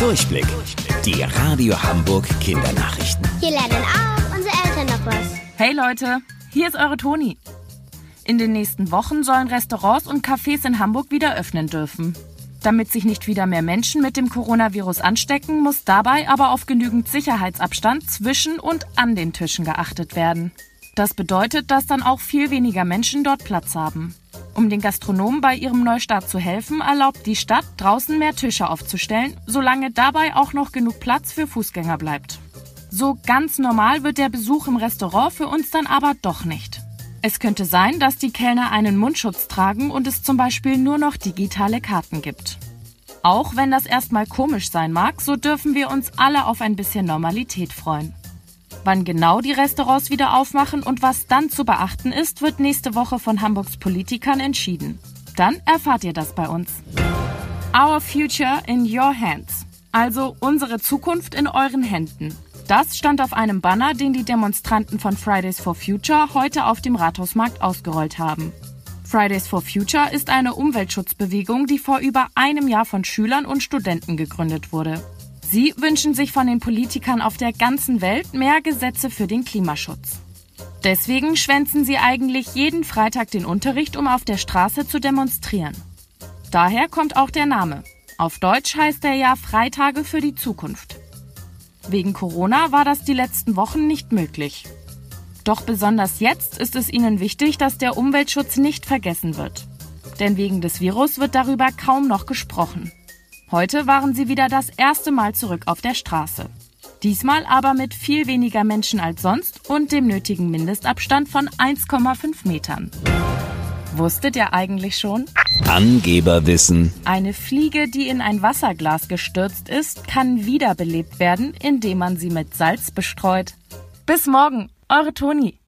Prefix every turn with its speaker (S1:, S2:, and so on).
S1: Durchblick. Die Radio Hamburg Kindernachrichten.
S2: Hier lernen auch unsere Eltern noch was.
S3: Hey Leute, hier ist eure Toni. In den nächsten Wochen sollen Restaurants und Cafés in Hamburg wieder öffnen dürfen. Damit sich nicht wieder mehr Menschen mit dem Coronavirus anstecken, muss dabei aber auf genügend Sicherheitsabstand zwischen und an den Tischen geachtet werden. Das bedeutet, dass dann auch viel weniger Menschen dort Platz haben. Um den Gastronomen bei ihrem Neustart zu helfen, erlaubt die Stadt, draußen mehr Tische aufzustellen, solange dabei auch noch genug Platz für Fußgänger bleibt. So ganz normal wird der Besuch im Restaurant für uns dann aber doch nicht. Es könnte sein, dass die Kellner einen Mundschutz tragen und es zum Beispiel nur noch digitale Karten gibt. Auch wenn das erstmal komisch sein mag, so dürfen wir uns alle auf ein bisschen Normalität freuen. Wann genau die Restaurants wieder aufmachen und was dann zu beachten ist, wird nächste Woche von Hamburgs Politikern entschieden. Dann erfahrt ihr das bei uns. Our Future in Your Hands. Also unsere Zukunft in euren Händen. Das stand auf einem Banner, den die Demonstranten von Fridays for Future heute auf dem Rathausmarkt ausgerollt haben. Fridays for Future ist eine Umweltschutzbewegung, die vor über einem Jahr von Schülern und Studenten gegründet wurde. Sie wünschen sich von den Politikern auf der ganzen Welt mehr Gesetze für den Klimaschutz. Deswegen schwänzen sie eigentlich jeden Freitag den Unterricht, um auf der Straße zu demonstrieren. Daher kommt auch der Name. Auf Deutsch heißt er ja Freitage für die Zukunft. Wegen Corona war das die letzten Wochen nicht möglich. Doch besonders jetzt ist es ihnen wichtig, dass der Umweltschutz nicht vergessen wird. Denn wegen des Virus wird darüber kaum noch gesprochen. Heute waren sie wieder das erste Mal zurück auf der Straße. Diesmal aber mit viel weniger Menschen als sonst und dem nötigen Mindestabstand von 1,5 Metern. Wusstet ihr eigentlich schon?
S1: Angeberwissen.
S3: Eine Fliege, die in ein Wasserglas gestürzt ist, kann wiederbelebt werden, indem man sie mit Salz bestreut. Bis morgen, eure Toni.